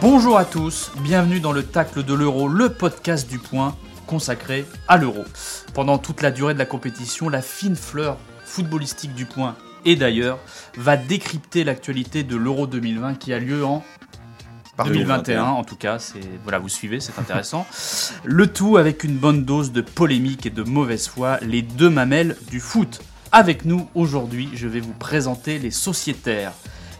Bonjour à tous, bienvenue dans le Tacle de l'Euro, le podcast du point consacré à l'Euro. Pendant toute la durée de la compétition, la fine fleur footballistique du point et d'ailleurs va décrypter l'actualité de l'Euro 2020 qui a lieu en 2021 en tout cas, c'est voilà, vous suivez, c'est intéressant. Le tout avec une bonne dose de polémique et de mauvaise foi, les deux mamelles du foot. Avec nous aujourd'hui, je vais vous présenter les sociétaires.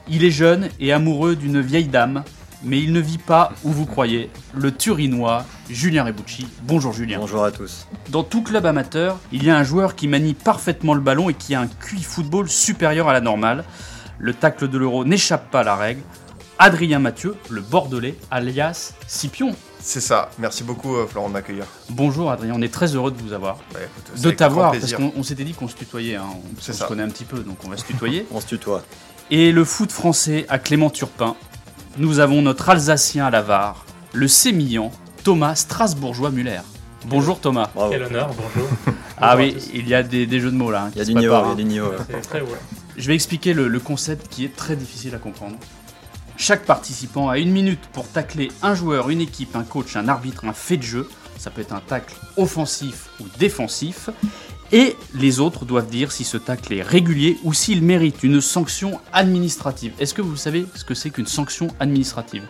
Il est jeune et amoureux d'une vieille dame, mais il ne vit pas où vous croyez. Le Turinois, Julien Rebucci. Bonjour Julien. Bonjour à tous. Dans tout club amateur, il y a un joueur qui manie parfaitement le ballon et qui a un QI football supérieur à la normale. Le tacle de l'euro n'échappe pas à la règle. Adrien Mathieu, le Bordelais, alias Scipion. C'est ça. Merci beaucoup, euh, Florent, de m'accueillir. Bonjour Adrien, on est très heureux de vous avoir. Bah, écoute, De t'avoir, parce qu'on on s'était dit qu'on se tutoyait, hein. on, se connaît un petit peu, donc on va se tutoyer. On se tutoie. Et le foot français à Clément Turpin, nous avons notre Alsacien à la VAR, le sémillant Thomas Strasbourgeois-Muller. Bonjour Thomas. Bravo. Quel honneur, bonjour. Ah Bonjour oui, il y a des, des jeux de mots là. hein, Il y a du se niveau, il y a hein. du niveau. C'est très ouais. Je vais expliquer le, le concept qui est très difficile à comprendre. Chaque participant a une minute pour tacler un joueur, une équipe, un coach, un arbitre, un fait de jeu. Ça peut être un tacle offensif ou défensif. Et les autres doivent dire si ce tacle est régulier ou s'il mérite une sanction administrative. Est-ce que vous savez ce que c'est qu'une sanction administrative?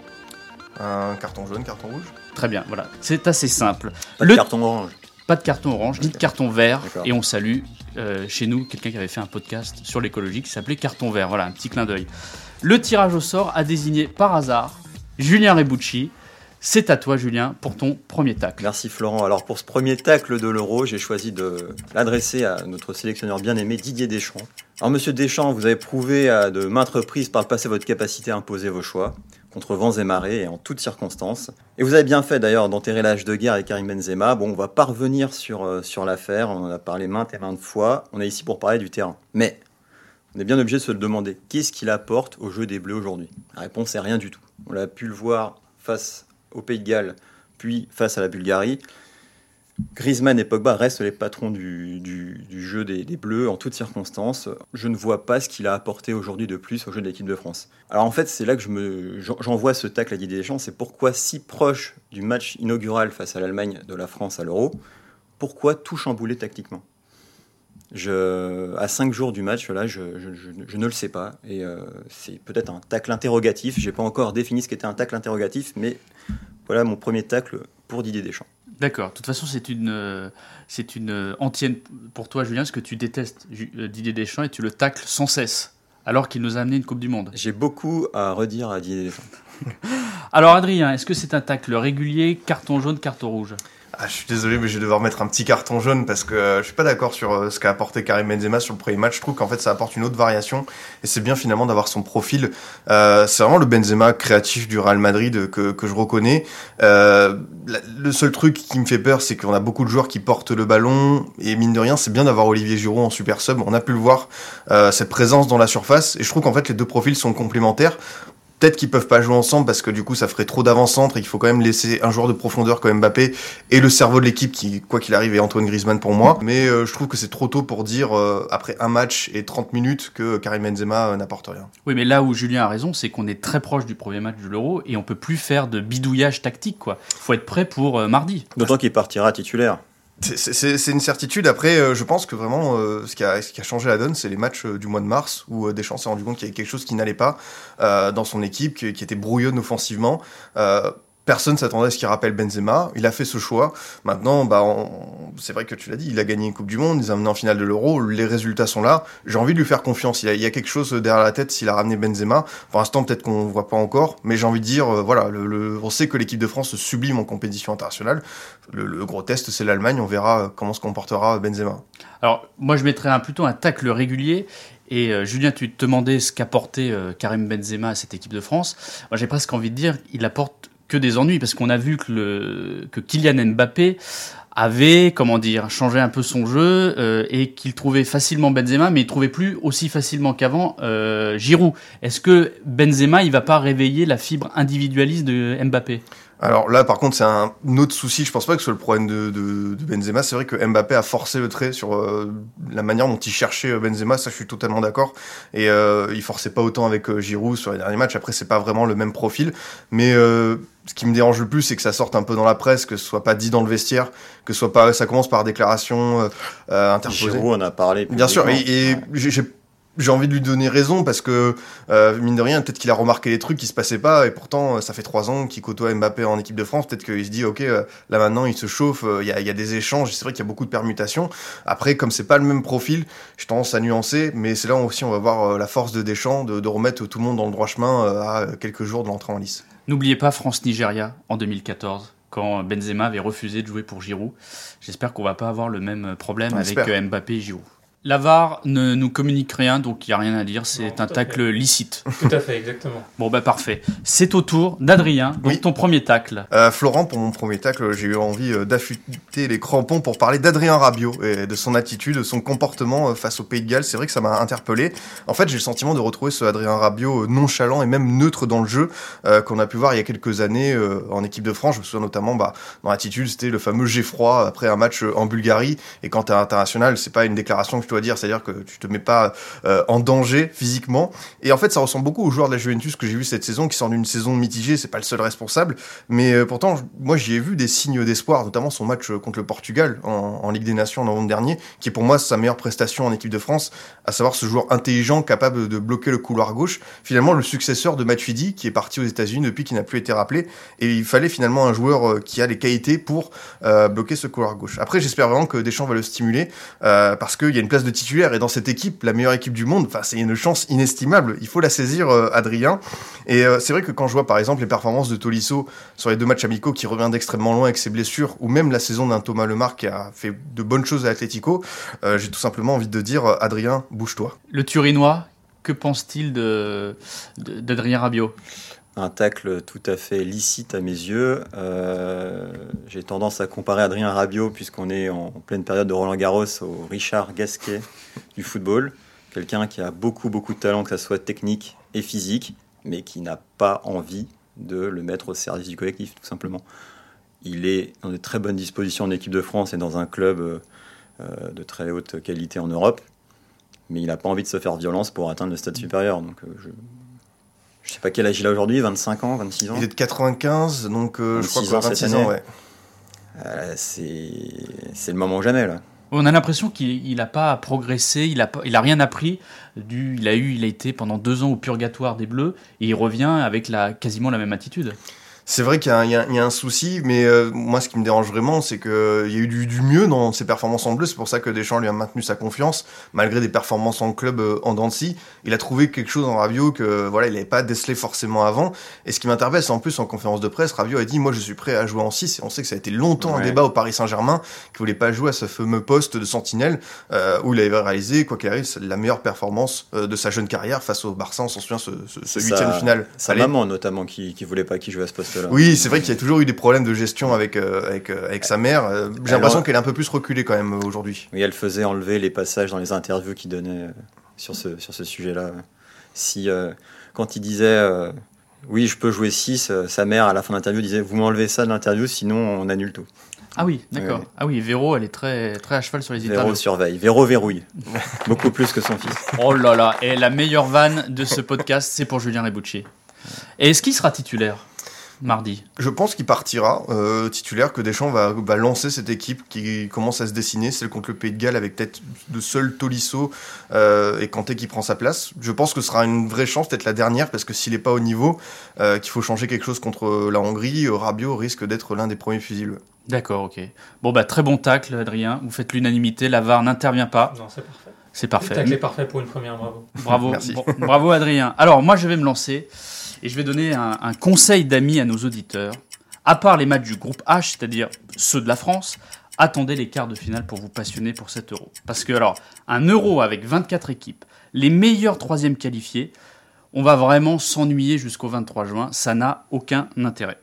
Un carton jaune, carton rouge? Très bien, voilà. C'est assez simple. Pas de Le- carton orange. Pas de carton orange, ni de carton vert. Et on salue euh, chez nous quelqu'un qui avait fait un podcast sur l'écologie qui s'appelait Carton vert. Voilà, un petit clin d'œil. Le tirage au sort a désigné par hasard Julien Rebucci. C'est à toi, Julien, pour ton premier tacle. Merci Florent. Alors pour ce premier tacle de l'Euro, j'ai choisi de l'adresser à notre sélectionneur bien-aimé Didier Deschamps. Alors Monsieur Deschamps, vous avez prouvé à de maintes reprises par le passé votre capacité à imposer vos choix contre vents et marées et en toutes circonstances. Et vous avez bien fait d'ailleurs d'enterrer l'âge de guerre avec Karim Benzema. Bon, on va pas revenir sur, euh, sur l'affaire, on en a parlé maintes et maintes fois. On est ici pour parler du terrain. Mais on est bien obligé de se le demander. Qu'est-ce qu'il apporte au jeu des Bleus aujourd'hui? La réponse est rien du tout. On l'a pu le voir face au Pays de Galles, puis face à la Bulgarie. Griezmann et Pogba restent les patrons du, jeu des, Bleus en toutes circonstances. Je ne vois pas ce qu'il a apporté aujourd'hui de plus au jeu de l'équipe de France. Alors en fait, c'est là que j'envoie ce tacle à Didier Deschamps. C'est pourquoi si proche du match inaugural face à l'Allemagne de la France à l'Euro, pourquoi tout chambouler tactiquement? Je, à cinq jours du match, là, je, je- je- je ne le sais pas. Et euh, c'est peut-être un tacle interrogatif. J'ai pas encore défini ce qu'était un tacle interrogatif, mais voilà mon premier tacle pour Didier Deschamps. D'accord. De toute façon, c'est une, euh, c'est une euh, antienne pour toi, Julien, parce que tu détestes Didier Deschamps et tu le tacles sans cesse, alors qu'il nous a amené une Coupe du Monde. J'ai beaucoup à redire à Didier Deschamps. Alors, Adrien, est-ce que c'est un tacle régulier, carton jaune, carton rouge? Ah, je suis désolé, mais je vais devoir mettre un petit carton jaune parce que euh, je suis pas d'accord sur euh, ce qu'a apporté Karim Benzema sur le premier match. Je trouve qu'en fait, ça apporte une autre variation et c'est bien finalement d'avoir son profil. Euh, c'est vraiment le Benzema créatif du Real Madrid que, que je reconnais. Le seul truc qui me fait peur, c'est qu'on a beaucoup de joueurs qui portent le ballon et mine de rien, c'est bien d'avoir Olivier Giroud en super sub. On a pu le voir, cette présence dans la surface et je trouve qu'en fait, les deux profils sont complémentaires. Peut-être qu'ils peuvent pas jouer ensemble parce que du coup ça ferait trop d'avant-centre et qu'il faut quand même laisser un joueur de profondeur comme Mbappé et le cerveau de l'équipe qui, quoi qu'il arrive, est Antoine Griezmann pour moi. Mais euh, je trouve que c'est trop tôt pour dire, euh, après un match et 30 minutes, que Karim Benzema euh, n'apporte rien. Oui, mais là où Julien a raison, c'est qu'on est très proche du premier match de l'Euro et on peut plus faire de bidouillage tactique, quoi. Faut être prêt pour euh, mardi. D'autant qu'il partira titulaire. C'est- une certitude. Après, euh, je pense que vraiment, euh, ce, qui a, changé la donne, c'est les matchs euh, du mois de mars où Deschamps s'est rendu compte qu'il y avait quelque chose qui n'allait pas dans son équipe, qui, était brouillonne offensivement. Personne s'attendait à ce qu'il rappelle Benzema. Il a fait ce choix. Maintenant, bah, c'est vrai que tu l'as dit, il a gagné une Coupe du Monde, il a amené en finale de l'Euro. Les résultats sont là. J'ai envie de lui faire confiance. Il y a, il quelque chose derrière la tête s'il a ramené Benzema. Pour l'instant, peut-être qu'on voit pas encore, mais j'ai envie de dire, euh, voilà, le, le- on sait que l'équipe de France se sublime en compétition internationale. Le, le gros test, c'est l'Allemagne. On verra euh, comment se comportera Benzema. Alors, moi, je mettrais un, plutôt un tacle régulier. Et euh, Julien, tu te demandais ce qu'apportait Karim Benzema à cette équipe de France. Moi, j'ai presque envie de dire qu'il apporte que des ennuis parce qu'on a vu que, le, que Kylian Mbappé avait, comment dire, changé un peu son jeu euh, et qu'il trouvait facilement Benzema, mais il trouvait plus aussi facilement qu'avant euh, Giroud. Est-ce que Benzema, il va pas réveiller la fibre individualiste de Mbappé? Alors là, par contre, c'est un autre souci. Je pense pas que ce soit le problème de, de, de Benzema. C'est vrai que Mbappé a forcé le trait sur euh, la manière dont il cherchait euh, Benzema. Ça, je suis totalement d'accord. Et euh, il forçait pas autant avec euh, Giroud sur les derniers matchs. Après, c'est pas vraiment le même profil. Mais euh, ce qui me dérange le plus, c'est que ça sorte un peu dans la presse, que ce soit pas dit dans le vestiaire, que ce soit pas, ça commence par déclaration euh, interposée. Giroud en a parlé. Bien sûr, et, j'ai j'ai envie de lui donner raison parce que euh, mine de rien, peut-être qu'il a remarqué les trucs qui se passaient pas et pourtant euh, ça fait trois ans qu'il côtoie Mbappé en équipe de France. Peut-être qu'il se dit ok, euh, là maintenant il se chauffe, euh, il y, a, il y a des échanges. C'est vrai qu'il y a beaucoup de permutations. Après, comme c'est pas le même profil, j'ai tendance à nuancer, mais c'est là aussi on va voir la force de Deschamps de, de remettre tout le monde dans le droit chemin à quelques jours de l'entrée en lice. N'oubliez pas France-Nigeria en 2014, quand Benzema avait refusé de jouer pour Giroud. J'espère qu'on va pas avoir le même problème On avec espère. Mbappé et Giroud. La VAR ne nous communique rien, donc il n'y a rien à dire, c'est un tacle licite. Tout à fait, exactement. Bon bah parfait. C'est au tour d'Adrien, donc Oui. ton premier tacle. Euh, Florent, pour mon premier tacle, j'ai eu envie euh, d'affûter les crampons pour parler d'Adrien Rabiot et de son attitude, de son comportement euh, face au Pays de Galles. C'est vrai que ça m'a interpellé. En fait, j'ai le sentiment de retrouver ce Adrien Rabiot nonchalant et même neutre dans le jeu euh, qu'on a pu voir il y a quelques années euh, en équipe de France. Je me souviens notamment bah, dans l'attitude, c'était le fameux G froid après un match en Bulgarie. Et quand t'es international, c'est pas une déclaration que dire, c'est-à-dire que tu te mets pas euh, en danger physiquement. Et en fait, ça ressemble beaucoup aux joueurs de la Juventus que j'ai vu cette saison, qui sortent d'une saison mitigée. C'est pas le seul responsable. Mais euh, pourtant, moi, j'y ai vu des signes d'espoir, notamment son match euh, contre le Portugal en, Ligue des Nations en novembre dernier, qui est pour moi sa meilleure prestation en équipe de France, à savoir ce joueur intelligent, capable de bloquer le couloir gauche. Finalement, le successeur de Matuidi, qui est parti aux États-Unis depuis qu'il n'a plus été rappelé. Et il fallait finalement un joueur qui a les qualités pour bloquer ce couloir gauche. Après, j'espère vraiment que Deschamps va le stimuler, parce qu'il y a une place titulaire, et dans cette équipe, la meilleure équipe du monde, c'est une chance inestimable. Il faut la saisir, euh, Adrien. Et euh, c'est vrai que quand je vois par exemple les performances de Tolisso sur les deux matchs amicaux qui revient d'extrêmement loin avec ses blessures, ou même la saison d'un Thomas Lemar qui a fait de bonnes choses à Atletico, euh, j'ai tout simplement envie de dire Adrien, bouge-toi. Le Turinois, que pense-t-il de de- d'Adrien Rabiot? Un tacle tout à fait licite à mes yeux. Euh, J'ai tendance à comparer Adrien Rabiot, puisqu'on est en pleine période de Roland Garros, au Richard Gasquet du football. Quelqu'un qui a beaucoup, beaucoup de talent, que ce soit technique et physique, mais qui n'a pas envie de le mettre au service du collectif, tout simplement. Il est dans de très bonnes dispositions en équipe de France et dans un club euh, euh, de très haute qualité en Europe, mais il n'a pas envie de se faire violence pour atteindre le stade supérieur. Donc, je sais pas quel âge il a aujourd'hui, 25 ans, 26 ans. Il est de 95, donc euh, je crois 26 que ans cette 26 ans, ouais. Euh, c'est le moment ou jamais là. On a l'impression qu'il n'a pas progressé, il a, pas- il a rien appris. Du, il, a eu, il a été pendant deux ans au purgatoire des Bleus et il revient avec la, quasiment la même attitude. C'est vrai qu'il y, a un- il y y a un souci, mais euh, moi, ce qui me dérange vraiment, c'est qu'il y a eu du, du mieux dans ses performances en bleu. C'est pour ça que Deschamps lui a maintenu sa confiance, malgré des performances en club euh, en scie. Il a trouvé quelque chose en Rabiot que voilà, il n'avait pas décelé forcément avant. Et ce qui m'interpelle, c'est en plus en conférence de presse, Rabiot a dit moi, je suis prêt à jouer en 6 Et on sait que ça a été longtemps un débat au Paris Saint-Germain qu'il voulait pas jouer à ce fameux poste de sentinelle euh, où il avait réalisé, quoi qu'il arrive, la meilleure performance euh, de sa jeune carrière face au Barça. On s'en souvient ce, huitième final. Sa Allez. maman notamment qui, qui voulait pas qu'il joue à ce Oui, c'est vrai qu'il y a toujours eu des problèmes de gestion avec avec avec, euh, avec sa mère. Euh, J'ai l'impression qu'elle est un peu plus reculée quand même euh, aujourd'hui. Oui, elle faisait enlever les passages dans les interviews qu'il donnait euh, sur ce, sur ce sujet-là. Si, euh, quand il disait euh, oui, je peux jouer 6, sa mère à la fin de l'interview disait vous m'enlevez ça de l'interview, sinon on annule tout. Ah oui, d'accord. Ah oui, Véro, elle est très, très à cheval sur les Véro interviews. surveille, Véro verrouille. Beaucoup plus que son fils. Oh là là, et la meilleure vanne de ce podcast, c'est pour Julien Rebucci. Et est-ce qu'il sera titulaire? Mardi Je pense qu'il partira euh, titulaire, que Deschamps va, va, lancer cette équipe qui commence à se dessiner, celle contre le Pays de Galles avec peut-être de seul Tolisso euh, et Kanté qui prend sa place. Je pense que ce sera une vraie chance, peut-être la dernière, parce que s'il n'est pas au niveau, euh, qu'il faut changer quelque chose contre la Hongrie, Rabiot risque d'être l'un des premiers fusibles. D'accord, ok. Bon, bah très bon tacle, Adrien. Vous faites l'unanimité, la VAR n'intervient pas. Non, c'est parfait. C'est parfait. Le tacle est parfait pour une première, bravo. Bravo, bravo Adrien. Alors, moi, je vais me lancer et je vais donner un, conseil d'amis à nos auditeurs. À part les matchs du groupe H, c'est-à-dire ceux de la France, attendez les quarts de finale pour vous passionner pour cet euro. Parce que, alors, un euro avec 24 équipes, les meilleurs troisièmes qualifiés, on va vraiment s'ennuyer jusqu'au 23 juin. Ça n'a aucun intérêt.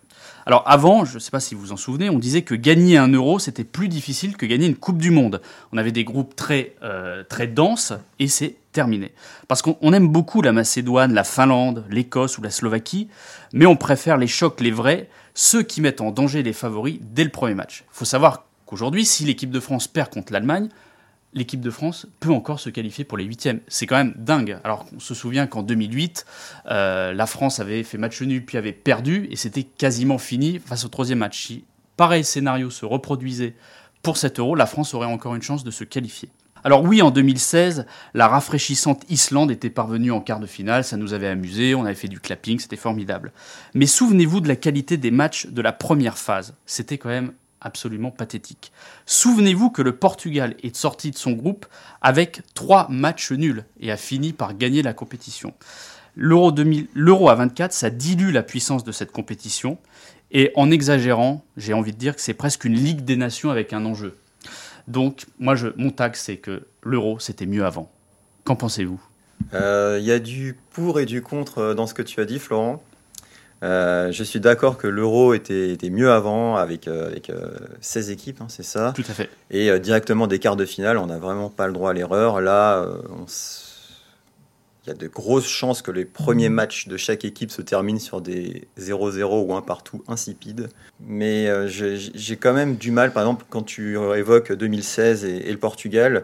Alors avant, je ne sais pas si vous vous en souvenez, on disait que gagner un euro, c'était plus difficile que gagner une Coupe du Monde. On avait des groupes très, euh, très denses et c'est terminé. Parce qu'on aime beaucoup la Macédoine, la Finlande, l'Écosse ou la Slovaquie, mais on préfère les chocs, les vrais, ceux qui mettent en danger les favoris dès le premier match. Il faut savoir qu'aujourd'hui, si l'équipe de France perd contre l'Allemagne, l'équipe de France peut encore se qualifier pour les huitièmes. C'est quand même dingue. Alors on se souvient qu'en 2008, euh, la France avait fait match nul puis avait perdu et c'était quasiment fini face au troisième match. Si pareil scénario se reproduisait pour cet euro, la France aurait encore une chance de se qualifier. Alors oui, en 2016, la rafraîchissante Islande était parvenue en quart de finale, ça nous avait amusé, on avait fait du clapping, c'était formidable. Mais souvenez-vous de la qualité des matchs de la première phase, c'était quand même absolument pathétique. Souvenez-vous que le Portugal est sorti de son groupe avec trois matchs nuls et a fini par gagner la compétition. L'euro à 24, ça dilue la puissance de cette compétition et en exagérant, j'ai envie de dire que c'est presque une Ligue des Nations avec un enjeu. Donc, moi, je, mon tag, c'est que l'euro, c'était mieux avant. Qu'en pensez-vous? Euh, Il y a du pour et du contre euh, dans ce que tu as dit, Florent. Euh, je suis d'accord que l'euro était, était, mieux avant avec, euh, avec 16 euh, équipes, hein, c'est ça? Tout à fait. Et directement des quarts de finale, on n'a vraiment pas le droit à l'erreur. Là, il y a de grosses chances que les premiers matchs de chaque équipe se terminent sur des 0-0 ou un partout insipide. Mais j'ai quand même du mal, par exemple, quand tu évoques 2016 et, et le Portugal,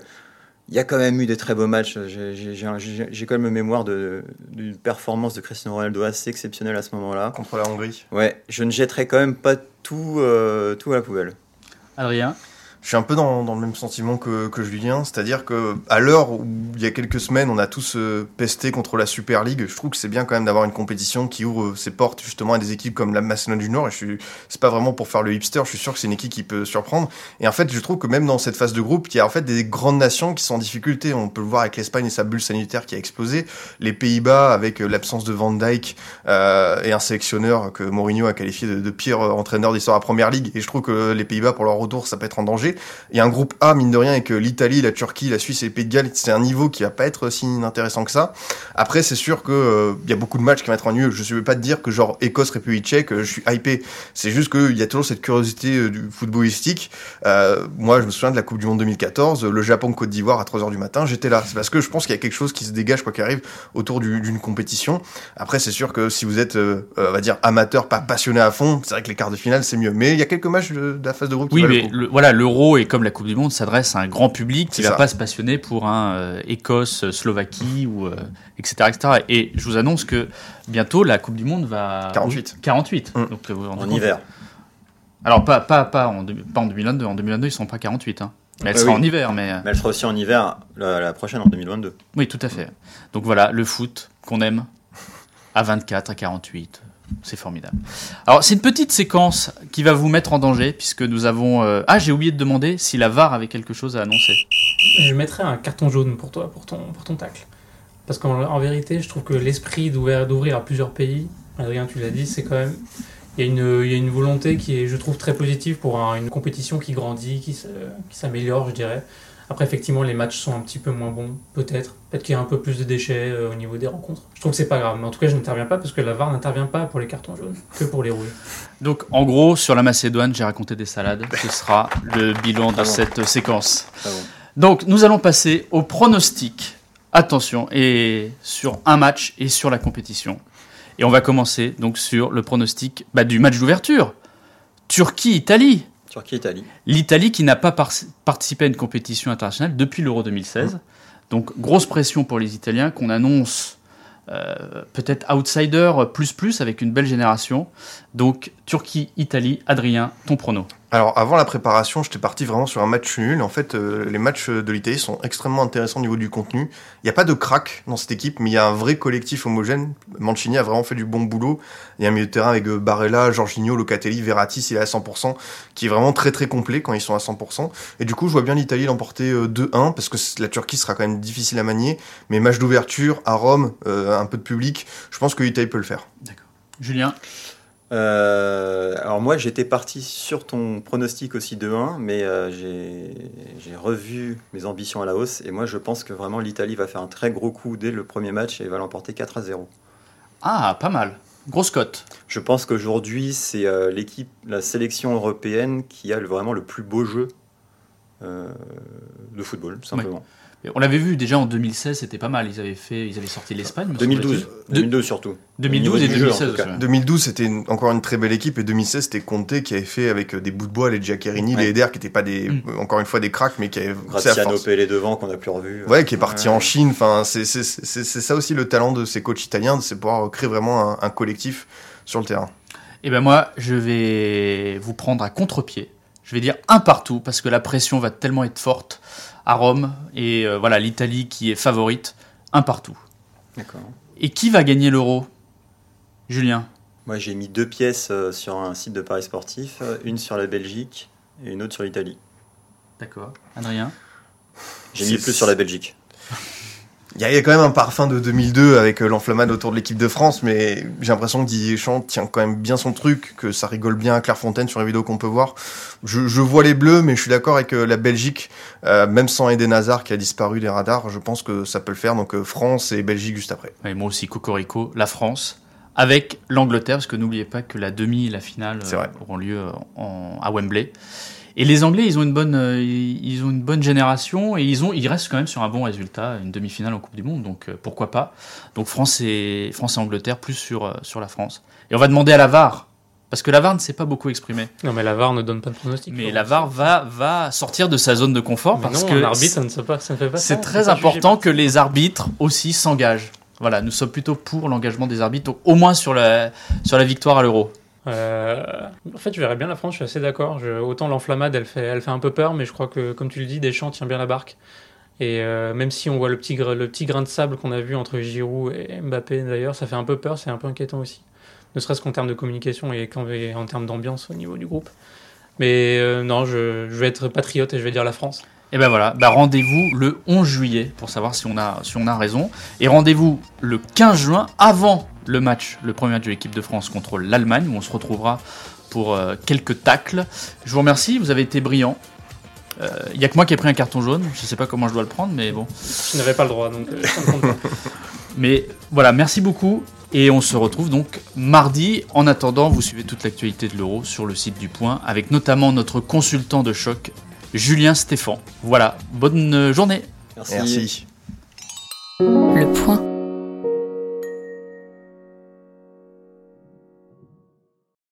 il y a quand même eu des très beaux matchs. J'ai quand même mémoire d'une performance de Cristiano Ronaldo assez exceptionnelle à ce moment-là. Contre la Hongrie. Ouais, je ne jetterai quand même pas tout, euh, tout à la poubelle. Adrien? Je suis un peu dans, le même sentiment que, que Julien, c'est-à-dire que à l'heure où il y a quelques semaines on a tous euh, pesté contre la Super League, je trouve que c'est bien quand même d'avoir une compétition qui ouvre euh, ses portes justement à des équipes comme la Macédoine du Nord. Et je suis, c'est pas vraiment pour faire le hipster, je suis sûr que c'est une équipe qui peut surprendre. Et en fait, je trouve que même dans cette phase de groupe, il y a en fait des grandes nations qui sont en difficulté. On peut le voir avec l'Espagne et sa bulle sanitaire qui a explosé, les Pays-Bas avec euh, l'absence de Van Dijk et un sélectionneur que Mourinho a qualifié de, pire entraîneur d'histoire à Première Ligue. Et je trouve que les Pays-Bas pour leur retour, ça peut être en danger. Il y a un groupe A, mine de rien, avec l'Italie, la Turquie, la Suisse et le Pays de Galles, c'est un niveau qui va pas être si intéressant que ça. Après, c'est sûr que euh, il y a beaucoup de matchs qui vont être ennuyeux. Je ne veux pas te dire que genre Écosse, République tchèque, euh, je suis hypé. C'est juste qu'il y a toujours cette curiosité euh, du footballistique. moi, je me souviens de la Coupe du Monde 2014, le Japon-Côte d'Ivoire à 3h du matin, j'étais là. C'est parce que je pense qu'il y a quelque chose qui se dégage, quoi qu'il arrive, autour d'une compétition. Après, c'est sûr que si vous êtes, on va dire, amateur, pas passionné à fond, c'est vrai que les quarts de finale, c'est mieux. Mais il y a quelques matchs de, la phase de groupe qui Oui, mais voilà, l'euro est comme la Coupe du Monde s'adresse à un grand public qui ne va pas se passionner pour un euh, Écosse, Slovaquie ou euh, etc., etc. Et je vous annonce que bientôt la Coupe du Monde va 48. 48. Mmh. Donc, euh, en hiver. Alors pas pas pas en, pas en 2022. En 2022 ils seront pas 48. Hein. Mais elle sera en hiver. Mais... mais... elle sera aussi en hiver la, la prochaine en 2022. Oui, tout à fait. Donc voilà, le foot qu'on aime à 24, à 48, c'est formidable. Alors, c'est une petite séquence qui va vous mettre en danger, puisque nous avons. Euh, ah, j'ai oublié de demander si la VAR avait quelque chose à annoncer. Je mettrais un carton jaune pour toi, pour ton, pour ton tacle. Parce qu'en vérité, je trouve que l'esprit d'ouvrir à plusieurs pays, Adrien, tu l'as dit, c'est quand même. Il y, a une, il y, a une, volonté qui est, je trouve, très positive pour une compétition qui grandit, qui s'améliore, je dirais. Après, effectivement, les matchs sont un petit peu moins bons, peut-être. Peut-être qu'il y a un peu plus de déchets euh, au niveau des rencontres. Je trouve que c'est pas grave. Mais en tout cas, je n'interviens pas parce que la VAR n'intervient pas pour les cartons jaunes, que pour les rouges. Donc, en gros, sur la Macédoine, j'ai raconté des salades. Ce sera le bilan de cette séquence. Donc, nous allons passer au pronostic. Attention, et sur un match et sur la compétition. Et on va commencer donc sur le pronostic bah, du match d'ouverture. Turquie-Italie. Turquie-Italie. L'Italie qui n'a pas participé à une compétition internationale depuis l'Euro 2016. Donc grosse pression pour les Italiens qu'on annonce euh, peut-être outsider plus plus avec une belle génération. Donc Turquie, Italie, Adrien, ton prono. Alors avant la préparation, j'étais parti vraiment sur un match nul. En fait, euh, les matchs de l'Italie sont extrêmement intéressants au niveau du contenu. Il n'y a pas de crack dans cette équipe, mais il y a un vrai collectif homogène. Mancini a vraiment fait du bon boulot. Il y a un milieu de terrain avec euh, Barella, Jorginho, Locatelli, Verratti, il est à 100%, qui est vraiment très très complet quand ils sont à 100%. Et du coup, je vois bien l'Italie l'emporter 2-1 parce que la Turquie sera quand même difficile à manier. Mais match d'ouverture à Rome, un peu de public, je pense que l'Italie peut le faire. D'accord. Julien? Euh, alors moi j'étais parti sur ton pronostic aussi de 1, mais euh, j'ai revu mes ambitions à la hausse et moi je pense que vraiment l'Italie va faire un très gros coup dès le premier match et va l'emporter 4 à 0. Ah, pas mal. Grosse cote. Je pense qu'aujourd'hui c'est euh, l'équipe, la sélection européenne qui a vraiment le plus beau jeu de football, simplement. On l'avait vu déjà en 2016, c'était pas mal. Ils avaient fait, ils avaient sorti l'Espagne. 2012, 2012 surtout. 2012 et 2016 aussi. 2012 c'était encore une très belle équipe et 2016 c'était Conte qui avait fait avec euh, des bouts de bois les Giaccherini, les Eder qui n'étaient pas des, mm. euh, encore une fois des cracks mais qui avaient. Graziano les devant qu'on a plus revu. Ouais, qui est parti en Chine. Enfin, c'est ça aussi le talent de ces coachs italiens, c'est pouvoir créer vraiment un, collectif sur le terrain. Et eh ben moi, je vais vous prendre à contre-pied. Je vais dire un partout parce que la pression va tellement être forte à Rome. Et euh, voilà, l'Italie qui est favorite, un partout. D'accord. Et qui va gagner l'euro? Julien Moi, j'ai mis deux pièces euh, sur un site de Paris sportif, euh, une sur la Belgique et une autre sur l'Italie. D'accord. Adrien? J'ai mis plus sur la Belgique. Il y, a quand même un parfum de 2002 avec euh, l'enflammade autour de l'équipe de France, mais j'ai l'impression que Didier Deschamps tient quand même bien son truc, que ça rigole bien à Clairefontaine sur les vidéos qu'on peut voir. Je, vois les bleus, mais je suis d'accord avec euh, la Belgique, euh, même sans Eden Hazard qui a disparu des radars, je pense que ça peut le faire. Donc France et Belgique juste après. Et moi aussi, Cocorico, la France avec l'Angleterre, parce que n'oubliez pas que la demi et la finale auront lieu à Wembley. Et les Anglais, ils ont une bonne, euh, ils ont une bonne génération et ils ont, ils restent quand même sur un bon résultat, une demi-finale en Coupe du Monde, donc euh, pourquoi pas. Donc France et France et Angleterre plus sur euh, sur la France. Et on va demander à la VAR. Parce que la VAR ne s'est pas beaucoup exprimé. Non, mais la VAR ne donne pas de pronostic. Mais la VAR va, va sortir de sa zone de confort parce non, que. arbitre, ça ne, fait pas, ça ne fait pas C'est très important que les arbitres aussi s'engagent. Voilà, nous sommes plutôt pour l'engagement des arbitres, au moins sur la, sur la victoire à l'euro. Euh, en fait, je verrais bien la France, je suis assez d'accord. Autant l'enflammade, elle fait, elle fait un peu peur, mais je crois que, comme tu le dis, Deschamps tient bien la barque. Et euh, même si on voit le petit, grain de sable qu'on a vu entre Giroud et Mbappé, d'ailleurs, ça fait un peu peur, c'est un peu inquiétant aussi. Ne serait-ce qu'en termes de communication et en termes d'ambiance au niveau du groupe. Mais euh, non, je, je, vais être patriote et je vais dire la France. Et ben voilà, bah rendez-vous le 11 juillet pour savoir si on a, si on a raison. Et rendez-vous le 15 juin avant le match, le premier match de l'équipe de France contre l'Allemagne, où on se retrouvera pour euh, quelques tacles. Je vous remercie, vous avez été brillants. Il euh, n'y a que moi qui ai pris un carton jaune, je ne sais pas comment je dois le prendre, mais bon. Je n'avais pas le droit, donc euh, Mais voilà, merci beaucoup. Et on se retrouve donc mardi. En attendant, vous suivez toute l'actualité de l'euro sur le site du Point, avec notamment notre consultant de choc, Julien Stéphan. Voilà, bonne journée. Merci. merci. Le Point.